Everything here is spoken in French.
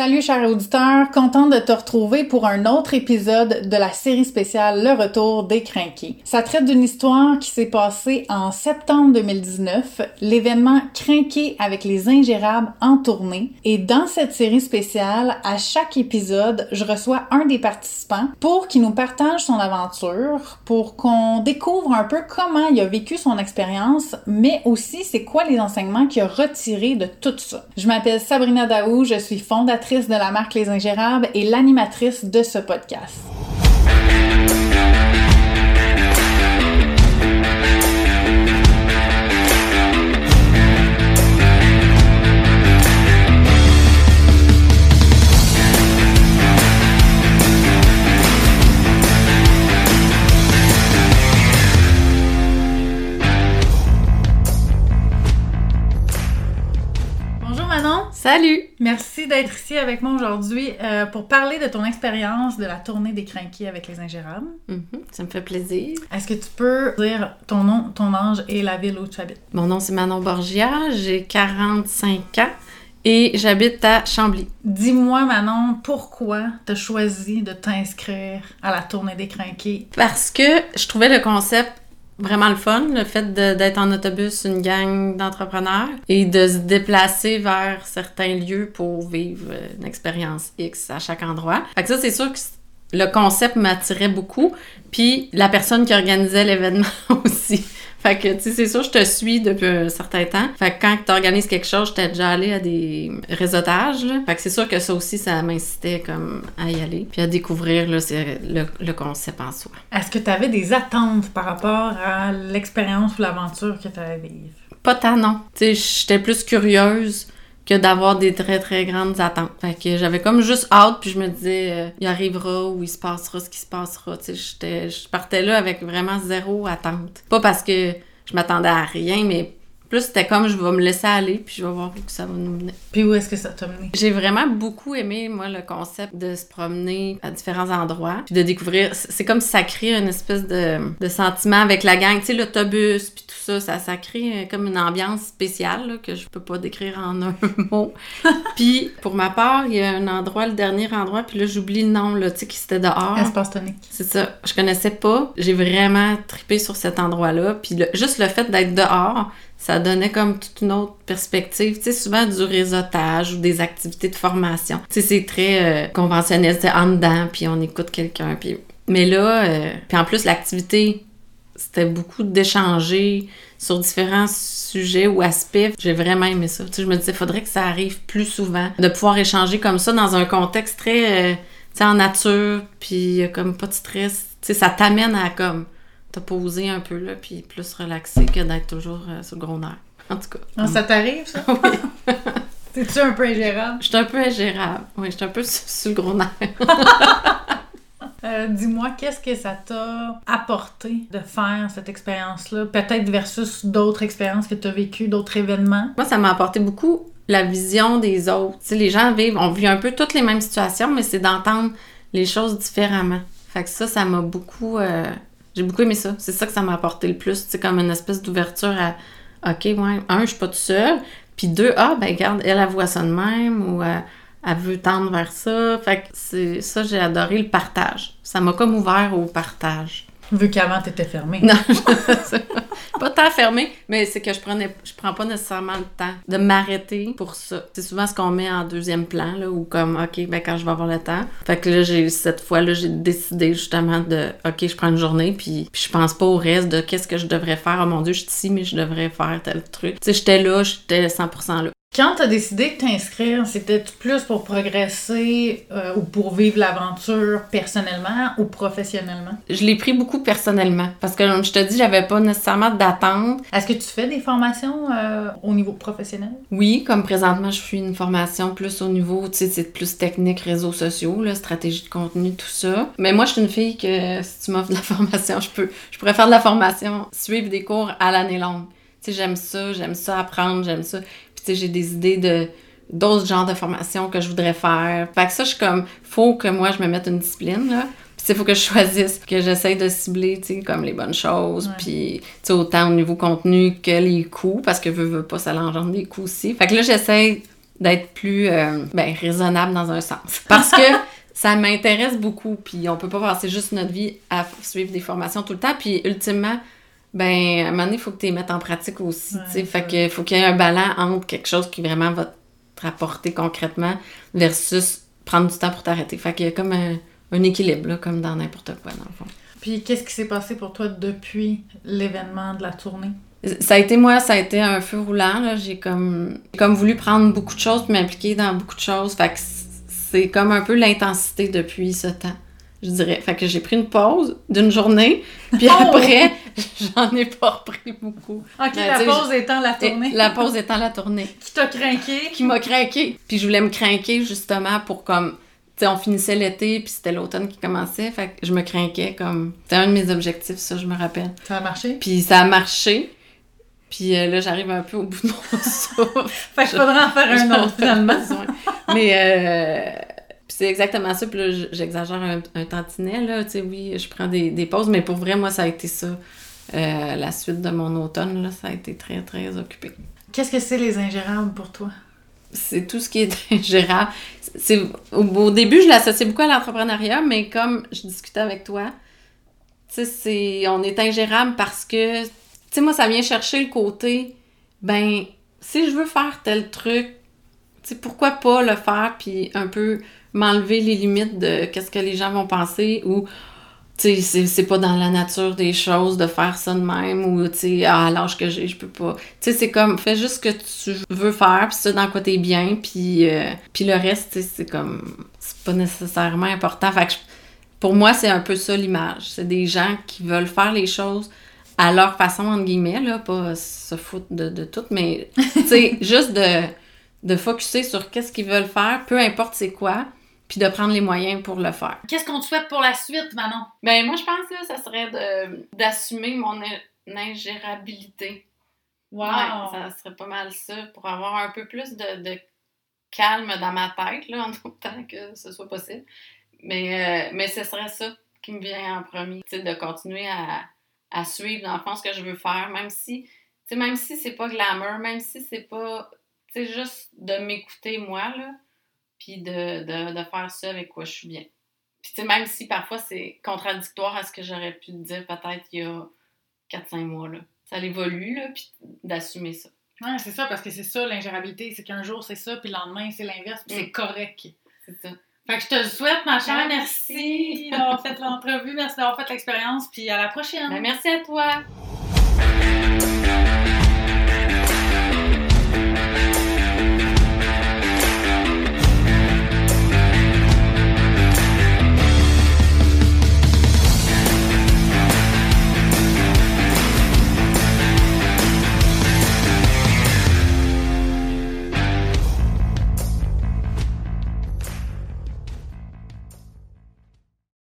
Salut chers auditeurs, contente de te retrouver pour un autre épisode de la série spéciale Le Retour des Crinqués. Ça traite d'une histoire qui s'est passée en septembre 2019, l'événement Crinqué avec les ingérables en tournée. Et dans cette série spéciale, à chaque épisode, je reçois un des participants pour qu'il nous partage son aventure, pour qu'on découvre un peu comment il a vécu son expérience, mais aussi c'est quoi les enseignements qu'il a retirés de tout ça. Je m'appelle Sabrina Daou, je suis fondatrice de la marque Les Ingérables et l'animatrice de ce podcast. Salut! Merci d'être ici avec moi aujourd'hui euh, pour parler de ton expérience de la tournée des crinqués avec les ingérables. Mm-hmm, ça me fait plaisir. Est-ce que tu peux dire ton nom, ton âge et la ville où tu habites? Mon nom, c'est Manon Borgia, j'ai 45 ans et j'habite à Chambly. Dis-moi, Manon, pourquoi tu as choisi de t'inscrire à la tournée des crinqués? Parce que je trouvais le concept vraiment le fun, le fait d'être en autobus, une gang d'entrepreneurs et de se déplacer vers certains lieux pour vivre une expérience X à chaque endroit. Fait que ça, c'est sûr que le concept m'attirait beaucoup, puis la personne qui organisait l'événement aussi. Fait que, tu sais, c'est sûr, je te suis depuis un certain temps. Fait que quand tu organises quelque chose, j'étais déjà allée à des réseautages. Là. Fait que c'est sûr que ça aussi, ça m'incitait comme à y aller. Puis à découvrir là, le, le concept en soi. Est-ce que tu avais des attentes par rapport à l'expérience ou l'aventure que tu allais vivre? Pas tant, non. Tu sais, j'étais plus curieuse que d'avoir des très très grandes attentes. Fait que j'avais comme juste hâte puis je me disais euh, il arrivera ou il se passera ce qui se passera. Tu sais, je partais là avec vraiment zéro attente. Pas parce que je m'attendais à rien, mais plus, c'était comme je vais me laisser aller, puis je vais voir où ça va nous mener. Puis où est-ce que ça t'a mené? J'ai vraiment beaucoup aimé, moi, le concept de se promener à différents endroits, puis de découvrir. C'est comme si ça crée une espèce de, de sentiment avec la gang. Tu sais, l'autobus, puis tout ça, ça, ça crée comme une ambiance spéciale là, que je peux pas décrire en un mot. puis, pour ma part, il y a un endroit, le dernier endroit, puis là, j'oublie le nom, là, tu sais, qui c'était dehors. Espace tonique. C'est ça. Je connaissais pas. J'ai vraiment tripé sur cet endroit-là. Puis juste le fait d'être dehors, ça donnait comme toute une autre perspective. Tu sais, souvent du réseautage ou des activités de formation. Tu sais, c'est très euh, conventionnel, c'est en dedans, puis on écoute quelqu'un. Puis... Mais là, euh, puis en plus, l'activité, c'était beaucoup d'échanger sur différents sujets ou aspects. J'ai vraiment aimé ça. Tu sais, je me disais, il faudrait que ça arrive plus souvent, de pouvoir échanger comme ça dans un contexte très, euh, tu sais, en nature, puis comme pas de stress. Tu sais, ça t'amène à comme te poser un peu, là, puis plus relaxé que d'être toujours euh, sur le gros nerf. En tout cas. Ah, ça t'arrive, ça? oui. T'es-tu un peu ingérable? Je suis un peu ingérable. Oui, je suis un peu sur, le gros nerf. Euh, dis-moi, qu'est-ce que ça t'a apporté de faire cette expérience-là? Peut-être versus d'autres expériences que tu as vécues, d'autres événements? Moi, ça m'a apporté beaucoup la vision des autres. Les gens vivent, on vit un peu toutes les mêmes situations, mais c'est d'entendre les choses différemment. Fait que ça, ça m'a beaucoup euh, j'ai beaucoup aimé ça. C'est ça que ça m'a apporté le plus. C'est comme une espèce d'ouverture à OK, ouais, un, je suis pas toute seule. Puis deux, ah, ben regarde, elle, voit ça de même ou euh, elle veut tendre vers ça. Fait que c'est ça, j'ai adoré le partage. Ça m'a comme ouvert au partage. Vu qu'avant, t'étais fermée. Non, pas tant fermée, mais c'est que je prenais, je prends pas nécessairement le temps de m'arrêter pour ça. C'est souvent ce qu'on met en deuxième plan, là, ou comme, OK, ben quand je vais avoir le temps. Fait que là, j'ai, cette fois-là, j'ai décidé justement de, OK, je prends une journée, puis, puis je pense pas au reste de qu'est-ce que je devrais faire. Oh mon Dieu, je suis ici, mais je devrais faire tel truc. Tu sais, j'étais là, j'étais 100% là. Quand tu as décidé de t'inscrire, c'était plus pour progresser euh, ou pour vivre l'aventure personnellement ou professionnellement? Je l'ai pris beaucoup personnellement parce que, comme je te dis, j'avais pas nécessairement d'attente. Est-ce que tu fais des formations euh, au niveau professionnel? Oui, comme présentement, je fais une formation plus au niveau, tu sais, c'est plus technique, réseaux sociaux, là, stratégie de contenu, tout ça. Mais moi, je suis une fille que si tu m'offres de la formation, je peux, je pourrais faire de la formation, suivre des cours à l'année longue. Tu sais, j'aime ça, j'aime ça apprendre, j'aime ça j'ai des idées de d'autres genres de formations que je voudrais faire. Fait que ça, je suis comme, faut que moi, je me mette une discipline, là. Puis il faut que je choisisse, que j'essaye de cibler, tu sais, comme les bonnes choses, puis, tu sais, autant au niveau contenu que les coûts, parce que veux, veux pas, ça l'engendre des coûts aussi. Fait que là, j'essaie d'être plus euh, ben, raisonnable dans un sens. Parce que ça m'intéresse beaucoup, puis on peut pas passer juste notre vie à suivre des formations tout le temps, puis ultimement, ben, à un moment donné, il faut que tu les mettes en pratique aussi, tu sais. Fait que faut qu'il y ait un balance entre quelque chose qui vraiment va te rapporter concrètement versus prendre du temps pour t'arrêter. Fait qu'il y a comme un, un équilibre, là, comme dans n'importe quoi, dans le fond. Puis qu'est-ce qui s'est passé pour toi depuis l'événement de la tournée? Ça a été moi, ça a été un feu roulant. là. J'ai comme, comme voulu prendre beaucoup de choses, puis m'impliquer dans beaucoup de choses. Fait que c'est comme un peu l'intensité depuis ce temps, je dirais. Fait que j'ai pris une pause d'une journée, puis Oh! après, j'en ai pas repris beaucoup. Ok, Ben, la pause étant la tournée. La pause étant la tournée. Qui t'a craqué? Qui m'a craqué. Puis je voulais me craquer justement pour comme. Tu sais, on finissait l'été, puis c'était l'automne qui commençait. Fait que je me craquais comme. C'était un de mes objectifs, ça, je me rappelle. Ça a marché? Puis ça a marché. Puis euh, là, j'arrive un peu au bout de mon souffle. Fait qu'il faudrait en faire un autre finalement. besoin. Mais euh, puis c'est exactement ça. Puis là, j'exagère un, un tantinet, là. Tu sais, oui, je prends des, des pauses, mais pour vrai, moi, ça a été ça. Euh, la suite de mon automne, là, ça a été très, très occupé. Qu'est-ce que c'est les ingérables pour toi? C'est tout ce qui est ingérable. C'est, au, au début, je l'associais beaucoup à l'entrepreneuriat, mais comme je discutais avec toi, tu sais, c'est, on est ingérable parce que, tu sais, moi, ça vient chercher le côté, ben, si je veux faire tel truc, tu sais, pourquoi pas le faire, puis un peu m'enlever les limites de qu'est-ce que les gens vont penser, ou, tu sais, c'est, c'est pas dans la nature des choses de faire ça de même, ou, tu sais, ah, à l'âge que j'ai, je peux pas. Tu sais, c'est comme, fais juste ce que tu veux faire, puis ça, dans quoi t'es bien, puis, euh, puis le reste, tu sais, c'est comme, c'est pas nécessairement important. Fait que je- pour moi, c'est un peu ça l'image. C'est des gens qui veulent faire les choses à leur façon, entre guillemets, là, pas se foutre de, de tout, mais, tu sais, juste de, de focuser sur qu'est-ce qu'ils veulent faire, peu importe c'est quoi, puis de prendre les moyens pour le faire. Qu'est-ce qu'on te souhaite pour la suite, Manon? Ben, moi, je pense, là, ça serait de- d'assumer mon in- ingérabilité. Wow! Ouais, ça serait pas mal ça, pour avoir un peu plus de, de calme dans ma tête, là, en autant que ce soit possible. Mais, euh, mais ce serait ça qui me vient en premier, tu sais, de continuer à, à suivre, dans le fond, ce que je veux faire, même si, tu sais, même si c'est pas glamour, même si c'est pas, tu sais, juste de m'écouter, moi, là, puis de, de, de faire ça avec quoi je suis bien. Puis, tu sais, même si parfois c'est contradictoire à ce que j'aurais pu dire peut-être il y a 4-5 mois, là. Ça évolue, là, puis d'assumer ça. Ouais, c'est ça, parce que c'est ça l'ingérabilité, c'est qu'un jour c'est ça, puis le lendemain c'est l'inverse, puis Mm. c'est correct. C'est ça. Fait que je te le souhaite, ma chère, Merci. merci d'avoir fait l'entrevue, merci d'avoir fait l'expérience, puis à la prochaine! Ben, merci à toi!